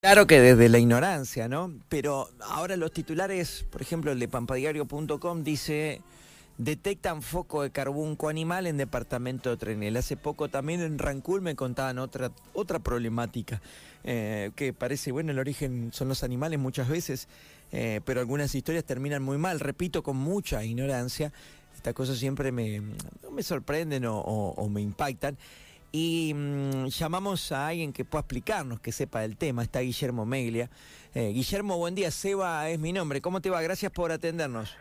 Claro que desde la ignorancia, ¿no? Pero ahora los titulares, por ejemplo, el de pampadiario.com dice, detectan foco de carbunco animal en departamento de Trenel. Hace poco también en Rancul me contaban otra, otra problemática, eh, que parece, bueno, el origen son los animales muchas veces, eh, pero algunas historias terminan muy mal, repito, con mucha ignorancia. Estas cosas siempre me, me sorprenden o, o me impactan. Y mm, llamamos a alguien que pueda explicarnos, que sepa del tema. Está Guillermo Meglia. Eh, Guillermo, buen día. Seba es mi nombre. ¿Cómo te va? Gracias por atendernos.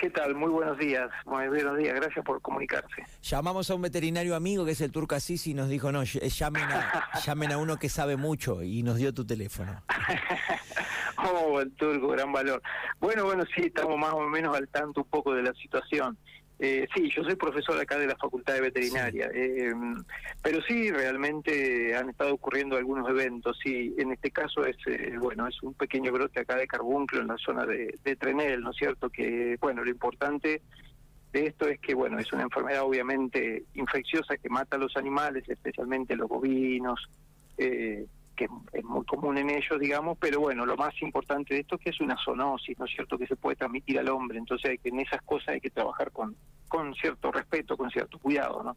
¿Qué tal? Muy buenos días. Muy buenos días. Gracias por comunicarse. Llamamos a un veterinario amigo que es el Turco Asís y nos dijo, no, llamen a, llamen a uno que sabe mucho y nos dio tu teléfono. oh, el Turco, gran valor. Bueno, bueno, sí, estamos más o menos al tanto un poco de la situación. Eh, sí, yo soy profesor acá de la Facultad de Veterinaria, eh, pero sí, realmente han estado ocurriendo algunos eventos. Sí, en este caso es eh, bueno, es un pequeño brote acá de carbunclo en la zona de, Trenel, ¿no es cierto? Que bueno, lo importante de esto es que bueno, es una enfermedad obviamente infecciosa que mata a los animales, especialmente los bovinos. Que es muy común en ellos, digamos, pero bueno, lo más importante de esto es que es una zoonosis, ¿no es cierto?, que se puede transmitir al hombre, entonces hay que, en esas cosas hay que trabajar con, con cierto respeto, con cierto cuidado, ¿no?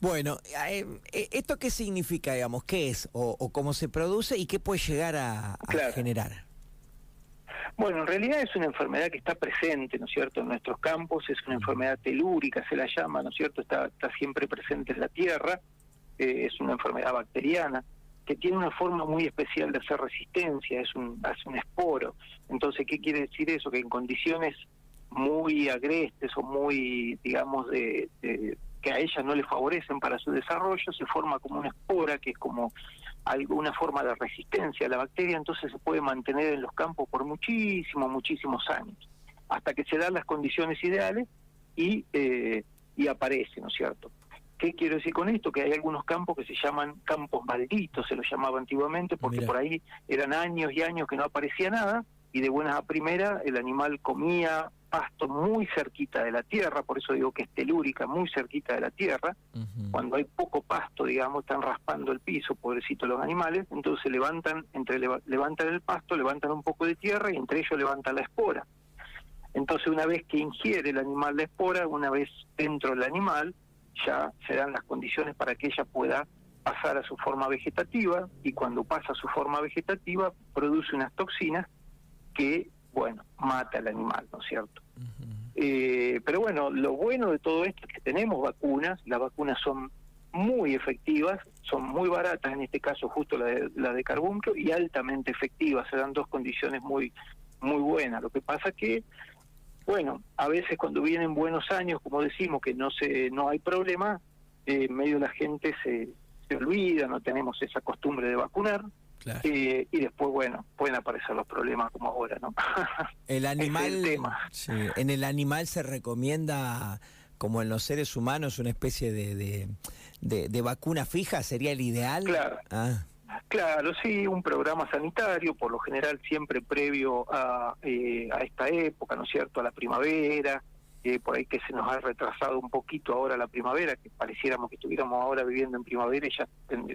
Bueno, eh, eh, ¿esto qué significa, digamos? ¿Qué es o, cómo se produce y qué puede llegar a, generar? Bueno, en realidad es una enfermedad que está presente, ¿no es cierto?, en nuestros campos, es una enfermedad telúrica, se la llama, ¿no es cierto?, está, está siempre presente en la tierra, eh, es una enfermedad bacteriana, que tiene una forma muy especial de hacer resistencia, es un, es un esporo. Entonces, ¿qué quiere decir eso? Que en condiciones muy agrestes o muy, digamos, de, que a ella no le favorecen para su desarrollo, se forma como una espora, que es como alguna forma de resistencia a la bacteria, entonces se puede mantener en los campos por muchísimos, muchísimos años, hasta que se dan las condiciones ideales y, eh, y aparece, ¿no es cierto? ¿Qué quiero decir con esto? Que hay algunos campos que se llaman campos malditos, se los llamaba antiguamente, porque por ahí eran años y años que no aparecía nada, y de buenas a primeras el animal comía pasto muy cerquita de la tierra, por eso digo que es telúrica, muy cerquita de la tierra. Cuando hay poco pasto, digamos, están raspando el piso, pobrecitos los animales, entonces levantan, entre levantan el pasto, levantan un poco de tierra y entre ellos levantan la espora. Entonces una vez que ingiere el animal la espora, una vez dentro del animal, ya se dan las condiciones para que ella pueda pasar a su forma vegetativa y cuando pasa a su forma vegetativa produce unas toxinas que, bueno, mata al animal, ¿no es cierto? Eh, pero bueno, lo bueno de todo esto es que tenemos vacunas, las vacunas son muy efectivas, son muy baratas, en este caso justo la de, la de carbunco, y altamente efectivas, se dan dos condiciones muy, muy buenas. Lo que pasa que bueno, a veces cuando vienen buenos años, como decimos, que no se no hay problema, eh, en medio la gente se, se olvida, no tenemos esa costumbre de vacunar. Eh, y después, bueno, pueden aparecer los problemas como ahora, ¿no? El animal, en el animal se recomienda, como en los seres humanos, una especie de, de, de, vacuna fija, ¿sería el ideal? Claro. Ah. Claro, sí, un programa sanitario, por lo general siempre previo a, eh, a esta época, ¿no es cierto?, a la primavera, eh, por ahí que se nos ha retrasado un poquito ahora la primavera, que pareciéramos que estuviéramos ahora viviendo en primavera y ya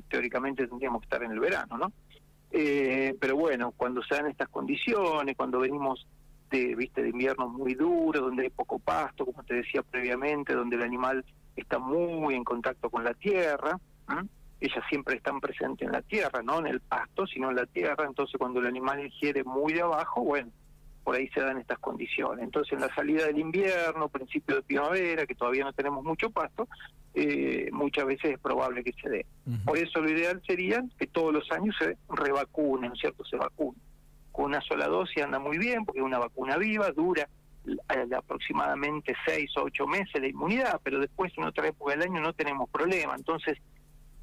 teóricamente tendríamos que estar en el verano, ¿no? Eh, pero bueno, cuando se dan estas condiciones, cuando venimos de, viste, de invierno muy duro, donde hay poco pasto, como te decía previamente, donde el animal está muy en contacto con la tierra, ellas siempre están presentes en la tierra, no en el pasto, sino en la tierra, entonces cuando el animal ingiere muy de abajo, bueno, por ahí se dan estas condiciones. Entonces en la salida del invierno, principio de primavera, que todavía no tenemos mucho pasto, eh, muchas veces es probable que se dé. Por eso lo ideal sería que todos los años se revacunen, ¿cierto? Se vacunen. Con una sola dosis anda muy bien, porque es una vacuna viva, dura aproximadamente seis o ocho meses de inmunidad, pero después en otra época del año no tenemos problema. Entonces,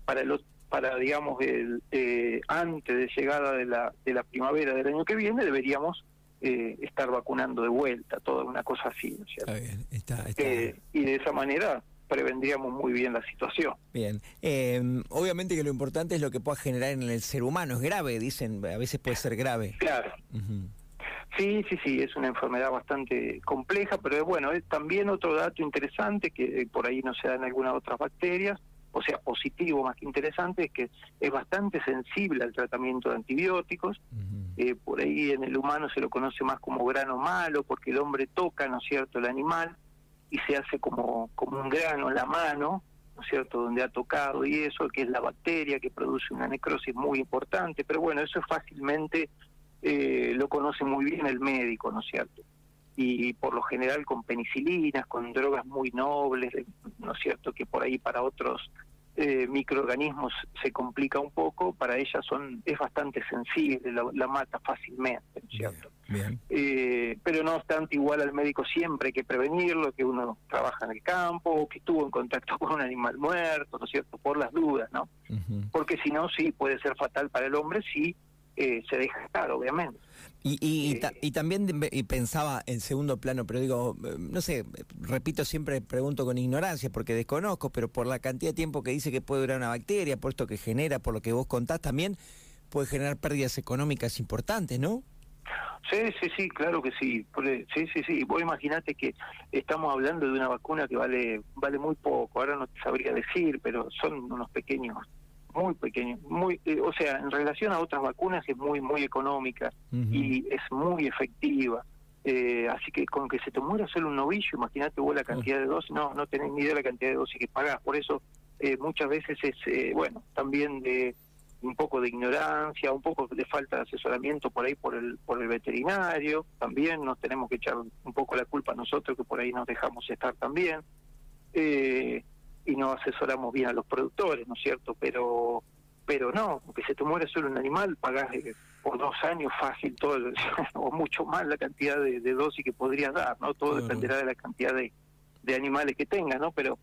para los para digamos el, eh, antes de llegada de la de la primavera del año que viene deberíamos eh, estar vacunando de vuelta toda una cosa así Está bien, está, eh, y de esa manera prevendríamos muy bien la situación. Bien, obviamente que lo importante es lo que pueda generar en el ser humano, es grave, dicen, a veces puede ser grave. Claro. Sí, sí, sí, es una enfermedad bastante compleja, pero bueno, es también otro dato interesante que por ahí no se da en algunas otras bacterias, o sea, positivo más que interesante, es que es bastante sensible al tratamiento de antibióticos. Eh, por ahí en el humano se lo conoce más como grano malo, porque el hombre toca, ¿no es cierto?, el animal y se hace como, como un grano en la mano, ¿no es cierto?, donde ha tocado y eso, que es la bacteria que produce una necrosis muy importante. Pero bueno, eso fácilmente eh, lo conoce muy bien el médico, ¿no es cierto? Y por lo general con penicilinas, con drogas muy nobles, ¿no es cierto? Que por ahí para otros eh, microorganismos se complica un poco, para ellas son es bastante sensible, la, mata fácilmente, ¿no es cierto? Bien, eh, pero no obstante, igual al médico siempre hay que prevenirlo, que uno trabaja en el campo, que estuvo en contacto con un animal muerto, ¿no es cierto? Por las dudas, ¿no? Porque si no, sí, puede ser fatal para el hombre si eh, se deja estar, obviamente. Y, y, y, también y pensaba en segundo plano, pero digo, eh, no sé, repito, siempre pregunto con ignorancia porque desconozco, pero por la cantidad de tiempo que dice que puede durar una bacteria, por esto que genera, por lo que vos contás, también puede generar pérdidas económicas importantes, ¿no? Sí, sí, sí, claro que sí. Sí, sí, sí. Vos imaginate que estamos hablando de una vacuna que vale vale muy poco. Ahora no te sabría decir, pero son unos pequeños muy pequeño, muy, eh, o sea, en relación a otras vacunas es muy, muy económica y es muy efectiva. Eh, así que con que se te muera solo un novillo, imagínate vos la cantidad de dosis, no, no tenés ni idea de la cantidad de dosis que pagás. Por eso eh, muchas veces es, bueno, también de un poco de ignorancia, un poco de falta de asesoramiento por ahí por el por el veterinario, también nos tenemos que echar un poco la culpa a nosotros que por ahí nos dejamos estar también. Eh, y no asesoramos bien a los productores, ¿no es cierto? Pero pero no, aunque se te muere solo un animal, pagás eh, por dos años fácil todo, o mucho más la cantidad de, dosis que podrías dar, ¿no? Todo dependerá de la cantidad de, de animales que tengas, ¿no? Pero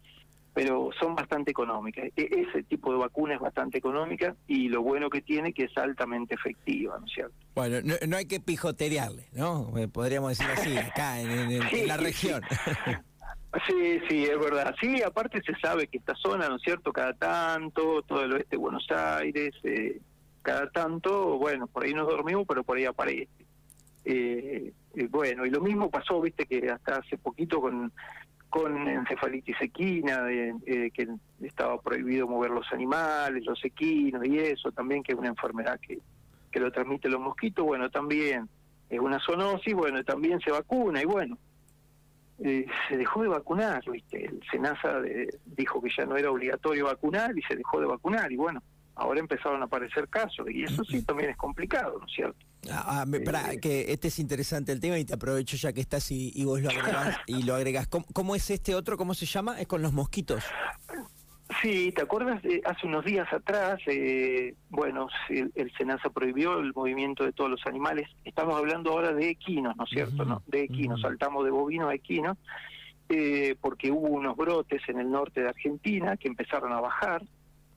pero son bastante económicas. E, ese tipo de vacuna es bastante económica y lo bueno que tiene que es altamente efectiva, ¿no es cierto? Bueno, no, hay que pijoterearle, ¿no? Eh, podríamos decir así, acá en, la región. Sí, sí, es verdad. Sí, aparte se sabe que esta zona, ¿no es cierto? Cada tanto, todo el oeste de Buenos Aires, eh, cada tanto, bueno, por ahí nos dormimos, pero por ahí aparece. Eh, bueno, y lo mismo pasó, viste, que hasta hace poquito con, con encefalitis equina, eh, que estaba prohibido mover los animales, los equinos y eso, también que es una enfermedad que, que lo transmiten los mosquitos, bueno, también es una zoonosis, bueno, también se vacuna y bueno, eh, se dejó de vacunar, ¿viste? El SENASA dijo que ya no era obligatorio vacunar y se dejó de vacunar y bueno, ahora empezaron a aparecer casos y eso sí también es complicado, ¿no es cierto? Ah, ah eh, que este es interesante el tema y te aprovecho ya que estás y, vos lo agregás. y lo agregás. ¿Cómo, es este otro? ¿Cómo se llama? Es con los mosquitos. Sí, ¿te acuerdas? hace unos días atrás, eh, bueno, el, el, SENASA prohibió el movimiento de todos los animales. Estamos hablando ahora de equinos, ¿no es cierto? ¿no? De equinos, saltamos de bovino a equino, eh, porque hubo unos brotes en el norte de Argentina que empezaron a bajar,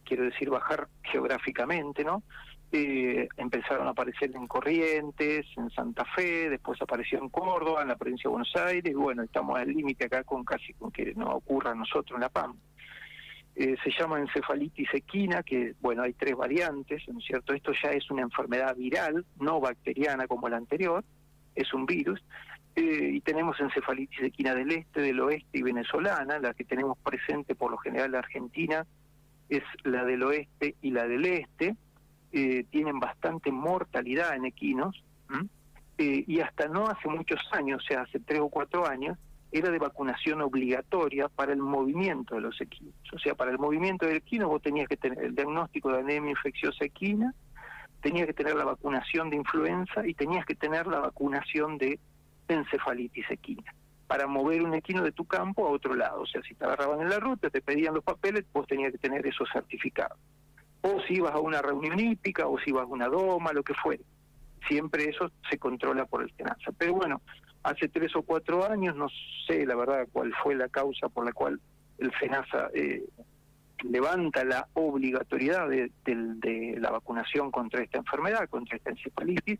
quiero decir bajar geográficamente, ¿no? Eh, empezaron a aparecer en Corrientes, en Santa Fe, después apareció en Córdoba, en la provincia de Buenos Aires, y bueno, estamos al límite acá con casi con que no ocurra a nosotros en La Pampa. Eh, se llama encefalitis equina, que bueno, hay tres variantes, ¿no es cierto? Esto ya es una enfermedad viral, no bacteriana como la anterior, es un virus. Eh, y tenemos encefalitis equina del este, del oeste y venezolana, la que tenemos presente por lo general en Argentina es la del oeste y la del este, eh, tienen bastante mortalidad en equinos, y hasta no hace muchos años, o sea, hace tres o cuatro años, era de vacunación obligatoria para el movimiento de los equinos. O sea, para el movimiento del equino vos tenías que tener el diagnóstico de anemia infecciosa equina, tenías que tener la vacunación de influenza y tenías que tener la vacunación de encefalitis equina para mover un equino de tu campo a otro lado. O sea, si te agarraban en la ruta, te pedían los papeles, vos tenías que tener esos certificados. O si ibas a una reunión hípica, o si ibas a una doma, lo que fuere. Siempre eso se controla por el SENASA. Pero bueno, hace tres o cuatro años, no sé la verdad cuál fue la causa por la cual el FENASA eh, levanta la obligatoriedad de, la vacunación contra esta enfermedad, contra esta encefalitis.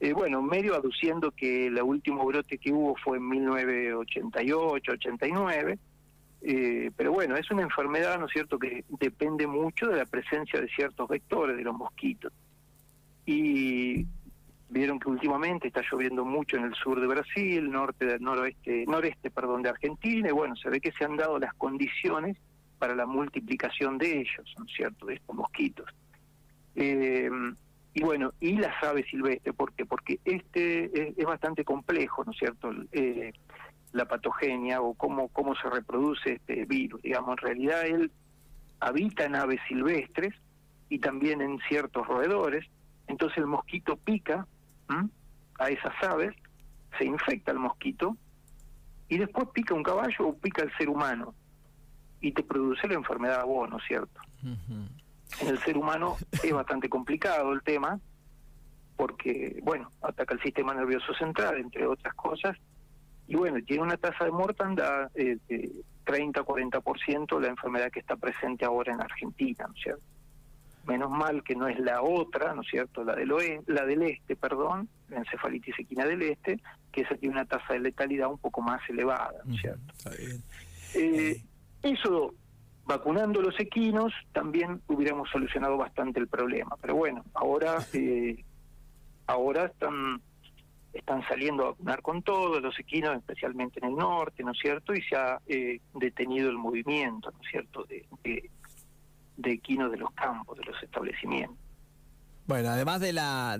Eh, bueno, medio aduciendo que el último brote que hubo fue en 1988, 89, eh, pero bueno, es una enfermedad, ¿no es cierto?, que depende mucho de la presencia de ciertos vectores, de los mosquitos. Y Vieron que últimamente está lloviendo mucho en el sur de Brasil, norte, noroeste, noreste, perdón, de Argentina, y bueno, se ve que se han dado las condiciones para la multiplicación de ellos, ¿no es cierto?, de estos mosquitos. Eh, y bueno, y las aves silvestres, ¿por qué? Porque este es, bastante complejo, ¿no es cierto?, eh, la patogenia o cómo, cómo se reproduce este virus. Digamos, en realidad él habita en aves silvestres y también en ciertos roedores, entonces el mosquito pica a esas aves, se infecta el mosquito y después pica un caballo o pica el ser humano y te produce la enfermedad a vos, ¿no es cierto? En el ser humano es bastante complicado el tema porque, bueno, ataca el sistema nervioso central, entre otras cosas, y bueno, tiene una tasa de mortandad eh, de 30-40% la enfermedad que está presente ahora en Argentina, ¿no es cierto? Menos mal que no es la otra, ¿no es cierto? La del, la del este, perdón, la encefalitis equina del este, que esa tiene una tasa de letalidad un poco más elevada, ¿no es cierto? Eh, eso, vacunando los equinos, también hubiéramos solucionado bastante el problema. Pero bueno, ahora, eh, ahora están están saliendo a vacunar con todos los equinos, especialmente en el norte, ¿no es cierto? Y se ha eh, detenido el movimiento, ¿no es cierto?, de, de equinos de los campos, de los establecimientos. Bueno, además de la...